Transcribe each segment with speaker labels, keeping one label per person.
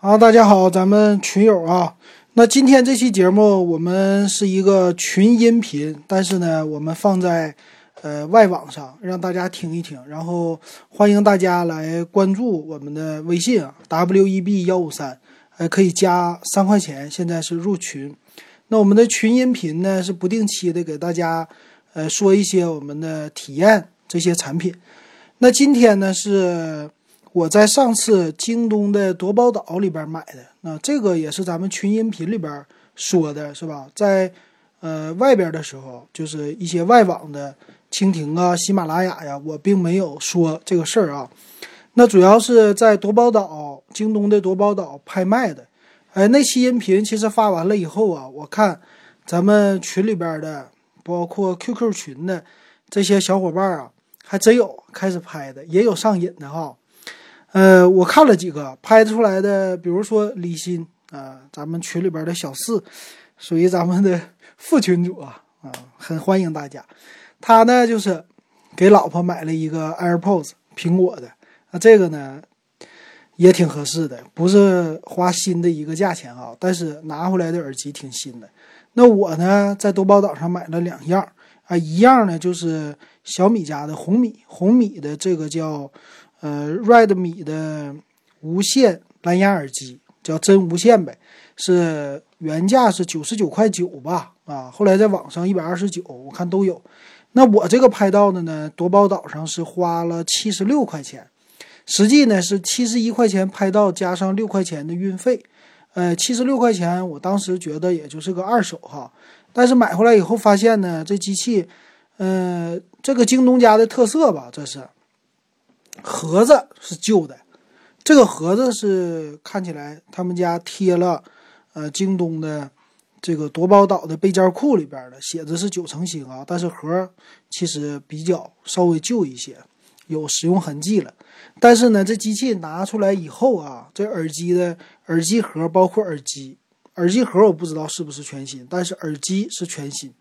Speaker 1: 好，大家好，咱们群友啊，那今天这期节目我们是一个群音频，但是呢，我们放在呃外网上让大家听一听，然后欢迎大家来关注我们的微信啊，w e b 幺五三，还可以加三块钱，现在是入群。那我们的群音频呢是不定期的给大家呃说一些我们的体验这些产品。那今天呢是。我在上次京东的夺宝岛里边买的，那这个也是咱们群音频里边说的，是吧？在呃外边的时候，就是一些外网的蜻蜓啊、喜马拉雅呀，我并没有说这个事儿啊。那主要是在夺宝岛、京东的夺宝岛拍卖的。哎，那期音频其实发完了以后啊，我看咱们群里边的，包括 QQ 群的这些小伙伴啊，还真有开始拍的，也有上瘾的哈。呃，我看了几个拍出来的，比如说李欣啊，咱们群里边的小四，属于咱们的副群主啊，啊，很欢迎大家。他呢就是给老婆买了一个 AirPods 苹果的，啊，这个呢也挺合适的，不是花新的一个价钱啊，但是拿回来的耳机挺新的。那我呢在多宝岛上买了两样啊，一样呢就是小米家的红米，红米的这个叫。呃，Redmi 的无线蓝牙耳机叫真无线呗，是原价是九十九块九吧？啊，后来在网上一百二十九，我看都有。那我这个拍到的呢，夺宝岛上是花了七十六块钱，实际呢是七十一块钱拍到加上六块钱的运费。呃，七十六块钱，我当时觉得也就是个二手哈，但是买回来以后发现呢，这机器，呃，这个京东家的特色吧，这是。盒子是旧的，这个盒子是看起来他们家贴了，呃，京东的这个夺宝岛的背件库里边的，写的是九成新啊，但是盒其实比较稍微旧一些，有使用痕迹了。但是呢，这机器拿出来以后啊，这耳机的耳机盒包括耳机，耳机盒我不知道是不是全新，但是耳机是全新。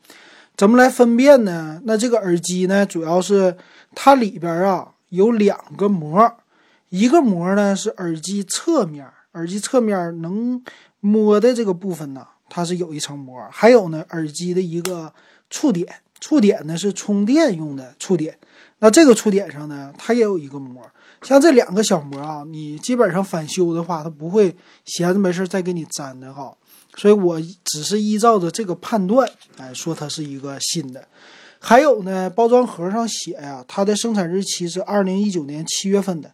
Speaker 1: 怎么来分辨呢？那这个耳机呢，主要是它里边啊。有两个膜，一个膜呢是耳机侧面，耳机侧面能摸的这个部分呢，它是有一层膜。还有呢，耳机的一个触点，触点呢是充电用的触点。那这个触点上呢，它也有一个膜。像这两个小膜啊，你基本上返修的话，它不会闲着没事再给你粘的哈。所以我只是依照着这个判断，哎，说它是一个新的。还有呢，包装盒上写呀，它的生产日期是二零一九年七月份的。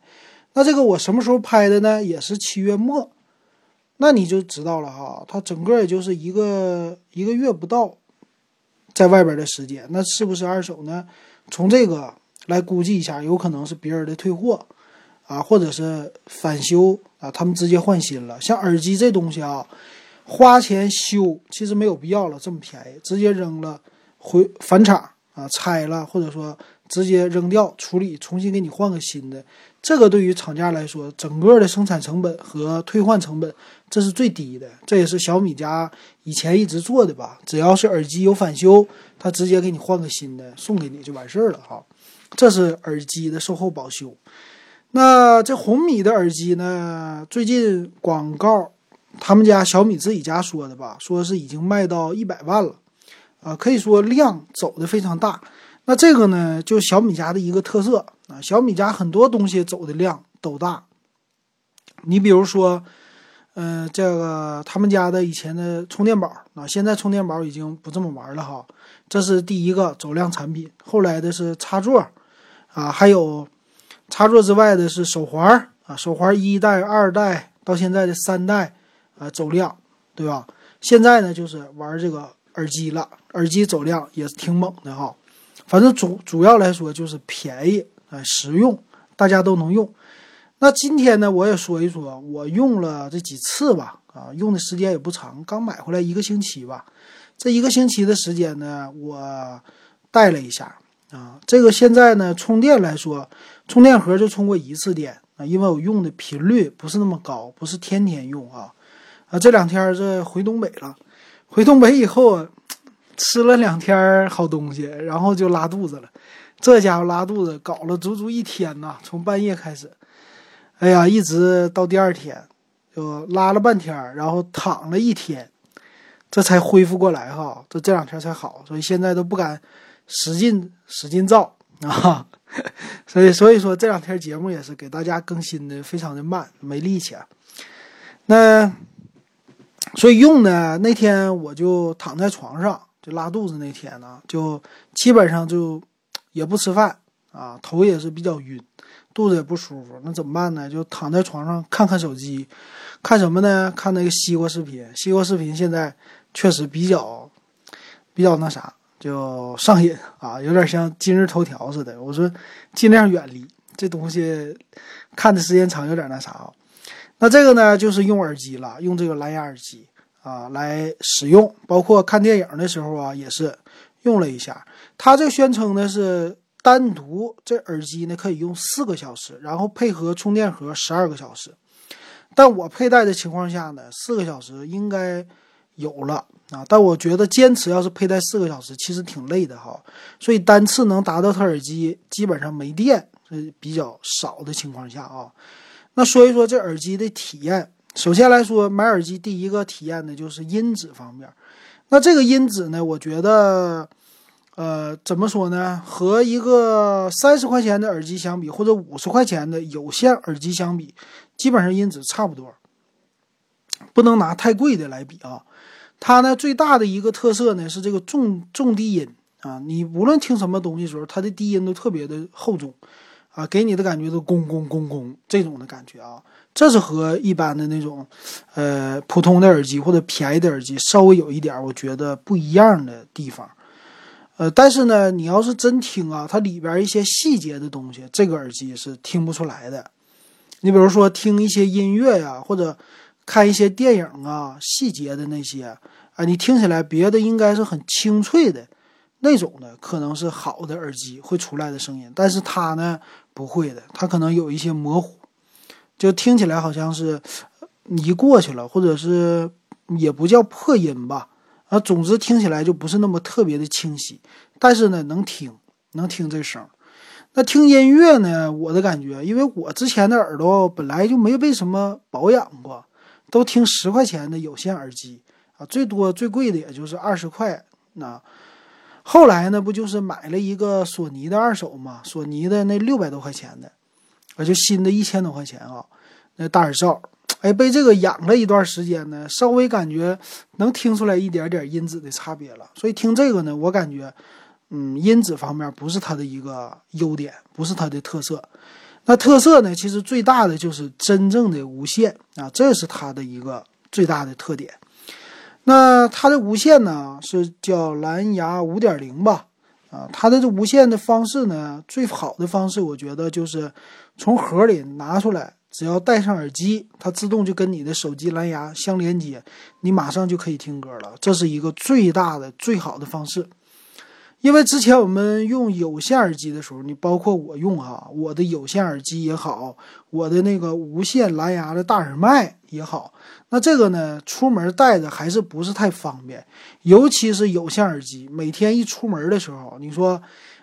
Speaker 1: 那这个我什么时候拍的呢？也是七月末。那你就知道了哈，它整个也就是一个一个月不到，在外边的时间，那是不是二手呢？从这个来估计一下，有可能是别人的退货啊，或者是返修啊，他们直接换新了。像耳机这东西啊，花钱修其实没有必要了，这么便宜，直接扔了回返厂。啊，拆了或者说直接扔掉处理，重新给你换个新的，这个对于厂家来说，整个的生产成本和退换成本这是最低的。这也是小米家以前一直做的吧？只要是耳机有返修，他直接给你换个新的送给你就完事儿了哈。这是耳机的售后保修。那这红米的耳机呢？最近广告，他们家小米自己家说的吧，说是已经卖到一百万了。啊，可以说量走的非常大，那这个呢，就小米家的一个特色啊。小米家很多东西走的量都大。你比如说，呃，这个他们家的以前的充电宝啊，现在充电宝已经不这么玩了哈。这是第一个走量产品，后来的是插座啊，还有插座之外的是手环啊，手环一代、二代到现在的三代啊，走量，对吧？现在呢，就是玩这个。耳机了，耳机走量也是挺猛的哈。反正主主要来说就是便宜啊，实用，大家都能用。那今天呢，我也说一说，我用了这几次吧，啊，用的时间也不长，刚买回来一个星期吧。这一个星期的时间呢，我带了一下啊。这个现在呢，充电来说，充电盒就充过一次电啊，因为我用的频率不是那么高，不是天天用啊。啊，这两天这回东北了。回东北以后，吃了两天好东西，然后就拉肚子了。这家伙拉肚子搞了足足一天呐，从半夜开始，哎呀，一直到第二天，就拉了半天，然后躺了一天，这才恢复过来哈。这这两天才好，所以现在都不敢使劲使劲造啊。所以所以说这两天节目也是给大家更新的非常的慢，没力气啊。那所以用呢，那天我就躺在床上，就拉肚子那天呢，就基本上就也不吃饭啊，头也是比较晕。肚子也不舒服，那怎么办呢？就躺在床上看看手机，看什么呢？看那个西瓜视频。西瓜视频现在确实比较比较那啥，就上瘾啊，有点像今日头条似的。我说尽量远离这东西，看的时间长有点那啥。那这个呢，就是用耳机了，用这个蓝牙耳机啊来使用，包括看电影的时候啊，也是用了一下。它这宣称的是。单独这耳机呢可以用四个小时，然后配合充电盒十二个小时。但我佩戴的情况下呢，四个小时应该有了啊。但我觉得坚持要是佩戴四个小时，其实挺累的哈。所以单次能达到它耳机基本上没电是比较少的情况下啊。那说一说这耳机的体验。首先来说，买耳机第一个体验的就是音质方面。那这个音质呢，我觉得。呃，怎么说呢？和一个三十块钱的耳机相比，或者五十块钱的有线耳机相比，基本上音质差不多。不能拿太贵的来比啊。它呢最大的一个特色呢是这个重重低音啊，你无论听什么东西的时候，它的低音都特别的厚重啊，给你的感觉都公公公公这种的感觉啊。这是和一般的那种呃普通的耳机或者便宜的耳机稍微有一点我觉得不一样的地方。呃，但是呢，你要是真听啊，它里边一些细节的东西，这个耳机是听不出来的。你比如说听一些音乐呀，或者看一些电影啊，细节的那些啊，你听起来别的应该是很清脆的那种的，可能是好的耳机会出来的声音。但是它呢不会的，它可能有一些模糊，就听起来好像是一过去了，或者是也不叫破音吧。啊，总之听起来就不是那么特别的清晰，但是呢，能听，能听这声。那听音乐呢，我的感觉，因为我之前的耳朵本来就没被什么保养过，都听十块钱的有线耳机啊，最多最贵的也就是二十块。那后来呢，不就是买了一个索尼的二手嘛，索尼的那六百多块钱的，啊，就新的一千多块钱啊，那大耳罩。哎，被这个养了一段时间呢，稍微感觉能听出来一点点音质的差别了。所以听这个呢，我感觉，嗯，音质方面不是它的一个优点，不是它的特色。那特色呢，其实最大的就是真正的无线啊，这是它的一个最大的特点。那它的无线呢，是叫蓝牙五点零吧？啊，它的这无线的方式呢，最好的方式，我觉得就是从盒里拿出来。只要戴上耳机，它自动就跟你的手机蓝牙相连接，你马上就可以听歌了。这是一个最大的、最好的方式。因为之前我们用有线耳机的时候，你包括我用哈，我的有线耳机也好，我的那个无线蓝牙的大耳麦也好，那这个呢，出门带着还是不是太方便。尤其是有线耳机，每天一出门的时候，你说，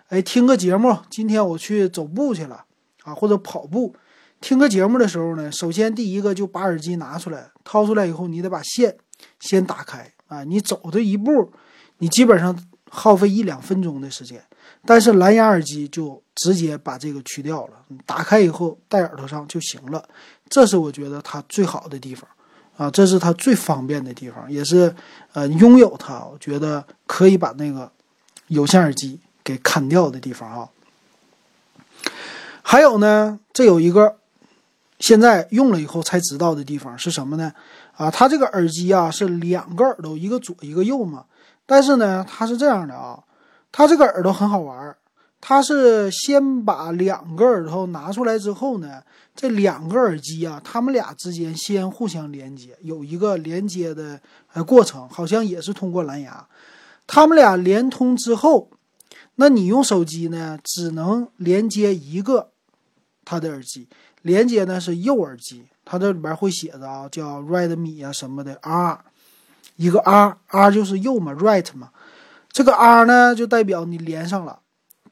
Speaker 1: 哎，听个节目，今天我去走步去了啊，或者跑步。听个节目的时候呢，首先第一个就把耳机拿出来，掏出来以后，你得把线先打开啊。你走的一步，你基本上耗费一两分钟的时间。但是蓝牙耳机就直接把这个去掉了，打开以后戴耳朵上就行了。这是我觉得它最好的地方啊，这是它最方便的地方，也是呃拥有它，我觉得可以把那个有线耳机给砍掉的地方啊。还有呢，这有一个。现在用了以后才知道的地方是什么呢？啊，它这个耳机啊是两个耳朵，一个左一个右嘛。但是呢，它是这样的啊，它这个耳朵很好玩儿，它是先把两个耳朵拿出来之后呢，这两个耳机啊，它们俩之间先互相连接，有一个连接的呃过程，好像也是通过蓝牙。它们俩连通之后，那你用手机呢，只能连接一个它的耳机。连接呢是右耳机，它这里边会写着啊，叫 Redmi 啊什么的 R，一个 R，R 就是右嘛，Right 嘛，这个 R 呢就代表你连上了。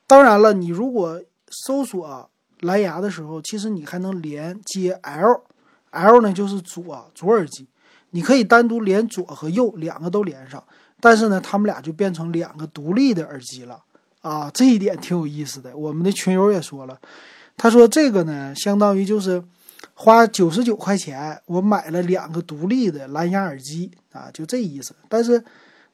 Speaker 1: 当然了，你如果搜索蓝牙的时候，其实你还能连接 L，，L 呢就是左左耳机，你可以单独连左和右两个都连上，但是呢，他们俩就变成两个独立的耳机了。啊，这一点挺有意思的。我们的群友也说了，他说这个呢，相当于就是花九十九块钱，我买了两个独立的蓝牙耳机啊，就这意思。但是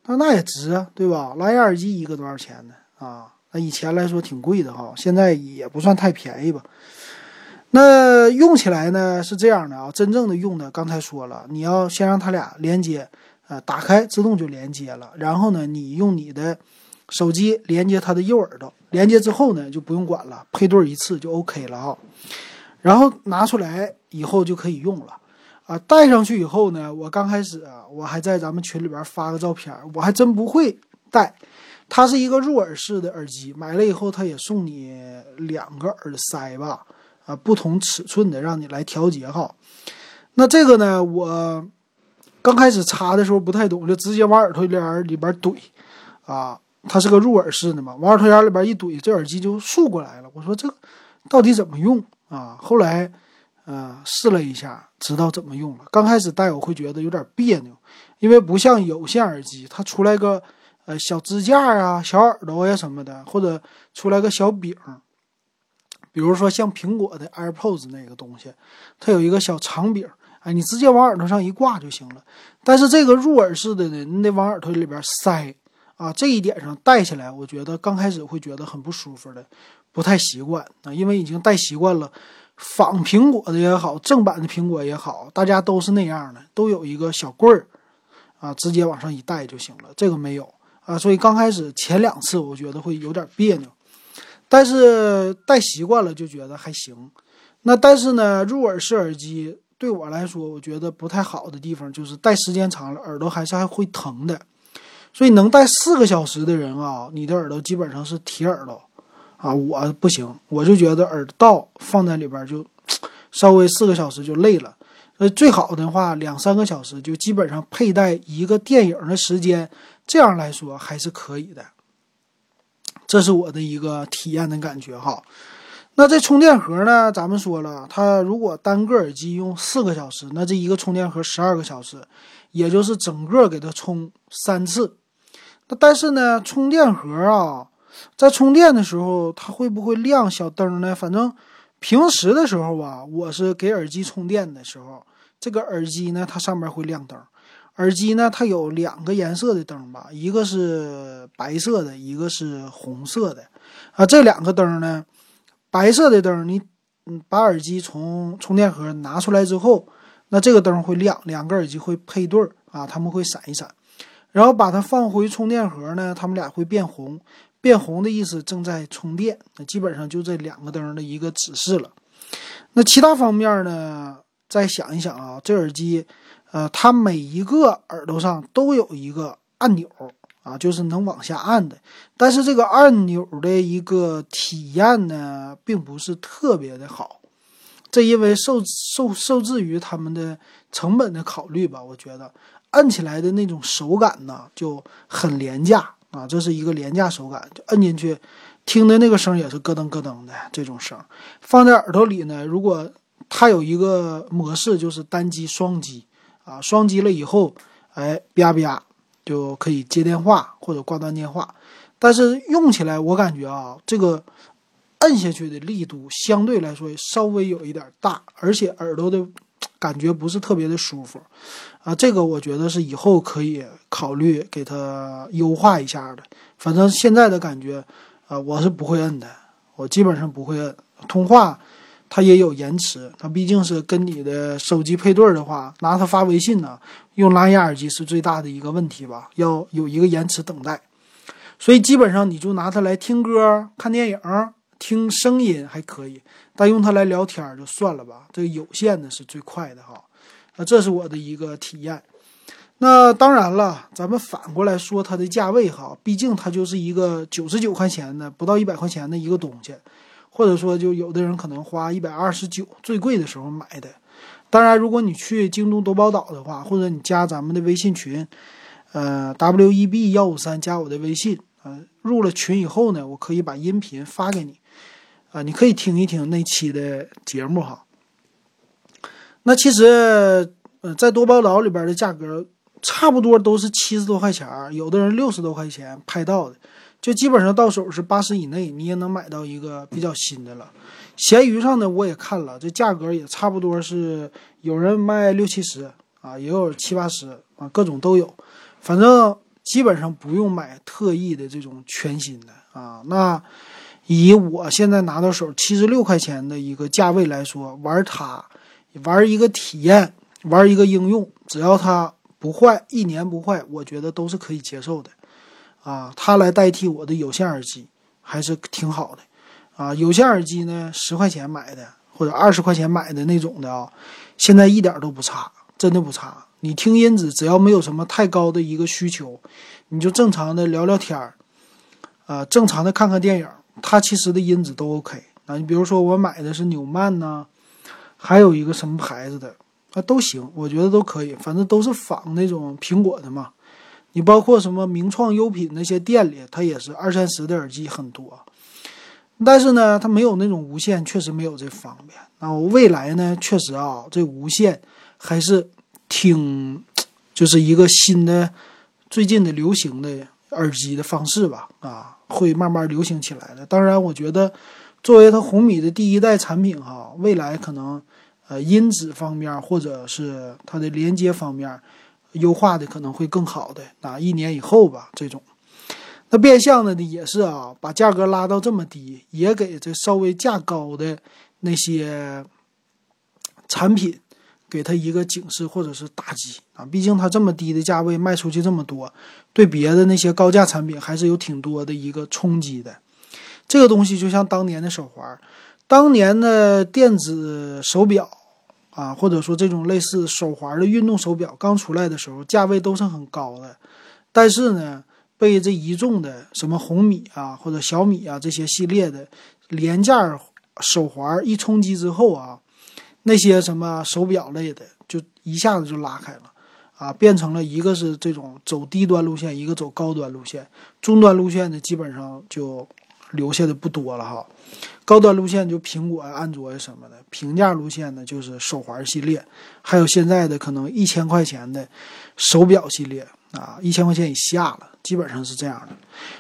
Speaker 1: 那那也值啊，对吧？蓝牙耳机一个多少钱呢？啊，那以前来说挺贵的哈，现在也不算太便宜吧。那用起来呢是这样的啊，真正的用的，刚才说了，你要先让它俩连接，呃，打开自动就连接了。然后呢，你用你的手机连接它的右耳朵，连接之后呢就不用管了，配对一次就 OK 了啊。然后拿出来以后就可以用了啊。戴上去以后呢，我刚开始啊，我还在咱们群里边发个照片，我还真不会戴。它是一个入耳式的耳机，买了以后它也送你两个耳塞吧。啊，不同尺寸的让你来调节哈。那这个呢，我刚开始插的时候不太懂，就直接往耳朵眼里边怼啊。它是个入耳式的嘛，往耳朵眼里边一怼，这耳机就竖过来了。我说这到底怎么用啊？后来呃试了一下，知道怎么用了。刚开始戴我会觉得有点别扭，因为不像有线耳机，它出来个呃小支架啊、小耳朵呀什么的，或者出来个小柄。比如说像苹果的 AirPods 那个东西，它有一个小长柄，哎，你直接往耳朵上一挂就行了。但是这个入耳式的呢，你得往耳朵里边塞啊。这一点上戴起来，我觉得刚开始会觉得很不舒服的，不太习惯啊，因为已经戴习惯了。仿苹果的也好，正版的苹果也好，大家都是那样的，都有一个小棍儿啊，直接往上一戴就行了。这个没有啊，所以刚开始前两次我觉得会有点别扭。但是戴习惯了就觉得还行，那但是呢，入耳式耳机对我来说，我觉得不太好的地方就是戴时间长了，耳朵还是还会疼的。所以能戴四个小时的人啊，你的耳朵基本上是铁耳朵啊，我不行，我就觉得耳道放在里边就稍微四个小时就累了。呃，最好的话两三个小时就基本上佩戴一个电影的时间，这样来说还是可以的。这是我的一个体验的感觉哈，那这充电盒呢？咱们说了，它如果单个耳机用四个小时，那这一个充电盒十二个小时，也就是整个给它充三次。那但是呢，充电盒啊，在充电的时候它会不会亮小灯呢？反正平时的时候吧，我是给耳机充电的时候，这个耳机呢，它上面会亮灯。耳机呢，它有两个颜色的灯吧，一个是白色的，一个是红色的，啊，这两个灯呢，白色的灯，你把耳机从充电盒拿出来之后，那这个灯会亮，两个耳机会配对儿啊，它们会闪一闪，然后把它放回充电盒呢，它们俩会变红，变红的意思正在充电，那基本上就这两个灯的一个指示了。那其他方面呢，再想一想啊，这耳机。呃，它每一个耳朵上都有一个按钮啊，就是能往下按的。但是这个按钮的一个体验呢，并不是特别的好。这因为受受受制于他们的成本的考虑吧，我觉得按起来的那种手感呢就很廉价啊，这是一个廉价手感，就摁进去听的那个声也是咯噔咯噔的这种声。放在耳朵里呢，如果它有一个模式，就是单击、双击。啊，双击了以后，哎，吧吧就可以接电话或者挂断电话。但是用起来，我感觉啊，这个摁下去的力度相对来说稍微有一点大，而且耳朵的感觉不是特别的舒服。啊，这个我觉得是以后可以考虑给它优化一下的。反正现在的感觉，啊，我是不会摁的，我基本上不会摁通话。它也有延迟，它毕竟是跟你的手机配对的话，拿它发微信呢，用蓝牙耳机是最大的一个问题吧，要有一个延迟等待，所以基本上你就拿它来听歌、看电影、听声音还可以，但用它来聊天就算了吧，这个有线的是最快的哈，那这是我的一个体验。那当然了，咱们反过来说它的价位哈，毕竟它就是一个九十九块钱的，不到一百块钱的一个东西。或者说，就有的人可能花一百二十九，最贵的时候买的。当然，如果你去京东多宝岛的话，或者你加咱们的微信群，呃，W E B 幺五三加我的微信，呃，入了群以后呢，我可以把音频发给你，啊，你可以听一听那期的节目哈。那其实，呃，在多宝岛里边的价格差不多都是七十多块钱，有的人六十多块钱拍到的，就基本上到手是八十以内，你也能买到一个比较新的了。闲鱼上呢，我也看了，这价格也差不多是有人卖六七十啊，也有七八十啊，各种都有，反正基本上不用买特意的这种全新的啊。那以我现在拿到手七十六块钱的一个价位来说，玩它，玩一个体验，玩一个应用，只要它不坏，一年不坏，我觉得都是可以接受的啊。它来代替我的有线耳机，还是挺好的。啊，有线耳机呢，十块钱买的或者二十块钱买的那种的啊，现在一点都不差，真的不差。你听音质，只要没有什么太高的一个需求，你就正常的聊聊天儿，啊，正常的看看电影，它其实的音质都 OK。啊，你比如说我买的是纽曼呐，还有一个什么牌子的，啊，都行，我觉得都可以，反正都是仿那种苹果的嘛。你包括什么名创优品那些店里，它也是二三十的耳机很多。但是呢，它没有那种无线，确实没有这方便。那我未来呢，确实啊，这无线还是挺，就是一个新的、最近的流行的耳机的方式吧。啊，会慢慢流行起来的。当然，我觉得作为它红米的第一代产品哈，未来可能呃音质方面或者是它的连接方面优化的可能会更好的。啊，一年以后吧，这种。那变相的呢，也是啊，把价格拉到这么低，也给这稍微价高的那些产品，给他一个警示或者是打击啊。毕竟它这么低的价位卖出去这么多，对别的那些高价产品还是有挺多的一个冲击的。这个东西就像当年的手环，当年的电子手表啊，或者说这种类似手环的运动手表刚出来的时候，价位都是很高的，但是呢。被这一众的什么红米啊或者小米啊这些系列的廉价手环一冲击之后啊，那些什么手表类的就一下子就拉开了啊，变成了一个是这种走低端路线，一个走高端路线，中端路线的基本上就留下的不多了哈，高端路线就苹果、安卓什么的，平价路线呢就是手环系列，还有现在的可能一千块钱的手表系列啊，一千块钱以下了。基本上是这样的，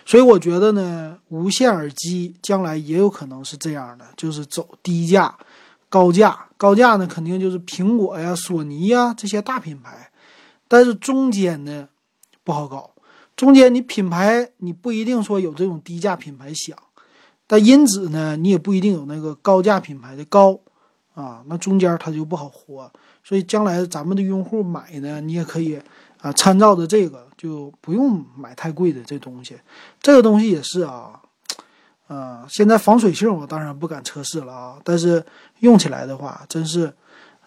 Speaker 1: 所以我觉得呢，无线耳机将来也有可能是这样的，就是走低价、高价。高价呢，肯定就是苹果呀、索尼呀这些大品牌，但是中间呢不好搞。中间你品牌你不一定说有这种低价品牌响，但因此呢你也不一定有那个高价品牌的高啊，那中间它就不好活。所以将来咱们的用户买呢，你也可以。啊，参照着这个就不用买太贵的这东西，这个东西也是啊，呃，现在防水性我当然不敢测试了啊，但是用起来的话，真是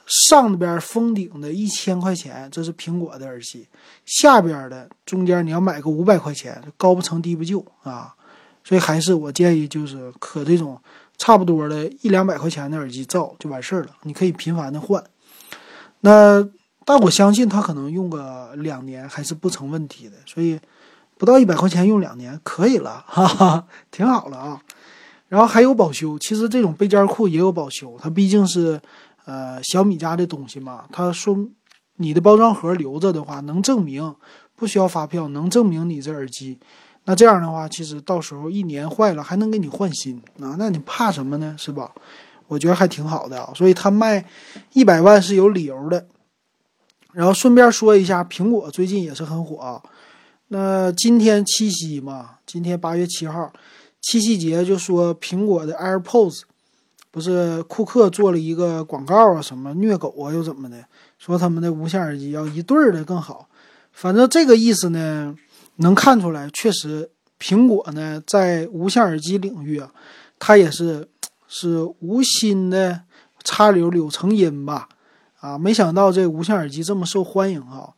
Speaker 1: 上边封顶的一千块钱，这是苹果的耳机，下边的中间你要买个五百块钱，高不成低不就啊，所以还是我建议就是可这种差不多的一两百块钱的耳机造就完事儿了，你可以频繁的换，那。但我相信它可能用个两年还是不成问题的，所以不到一百块钱用两年可以了，哈哈，挺好了啊。然后还有保修，其实这种背肩裤也有保修，它毕竟是呃小米家的东西嘛。他说你的包装盒留着的话，能证明不需要发票，能证明你这耳机。那这样的话，其实到时候一年坏了还能给你换新啊，那你怕什么呢？是吧？我觉得还挺好的啊，所以它卖一百万是有理由的。然后顺便说一下，苹果最近也是很火啊。那今天七夕嘛，今天八月七号，七夕节就说苹果的 AirPods，不是库克做了一个广告啊，什么虐狗啊又怎么的，说他们的无线耳机要一对儿的更好。反正这个意思呢，能看出来，确实苹果呢在无线耳机领域啊，它也是是无心的插柳柳成荫吧。啊，没想到这无线耳机这么受欢迎哈。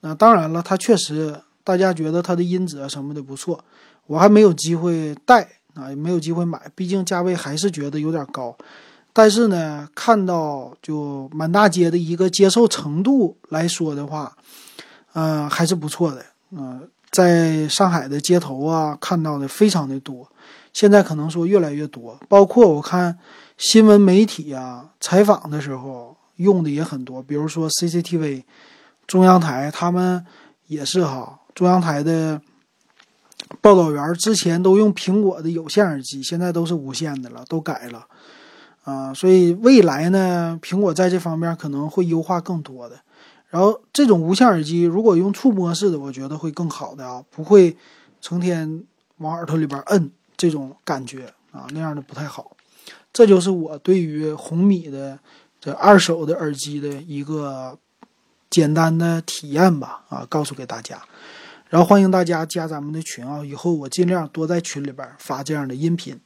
Speaker 1: 那当然了，它确实大家觉得它的音质啊什么的不错。我还没有机会带啊，也没有机会买，毕竟价位还是觉得有点高。但是呢，看到就满大街的一个接受程度来说的话，嗯，还是不错的。嗯，在上海的街头啊，看到的非常的多。现在可能说越来越多，包括我看新闻媒体啊采访的时候。用的也很多，比如说 CCTV、中央台，他们也是哈。中央台的报道员之前都用苹果的有线耳机，现在都是无线的了，都改了啊。所以未来呢，苹果在这方面可能会优化更多的。然后这种无线耳机如果用触摸式的，我觉得会更好的啊，不会成天往耳朵里边摁这种感觉啊，那样的不太好。这就是我对于红米的这二手的耳机的一个简单的体验吧啊，告诉给大家。然后欢迎大家加咱们的群啊，以后我尽量多在群里边发这样的音频。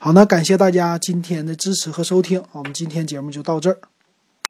Speaker 1: 好，那感谢大家今天的支持和收听，我们今天节目就到这儿。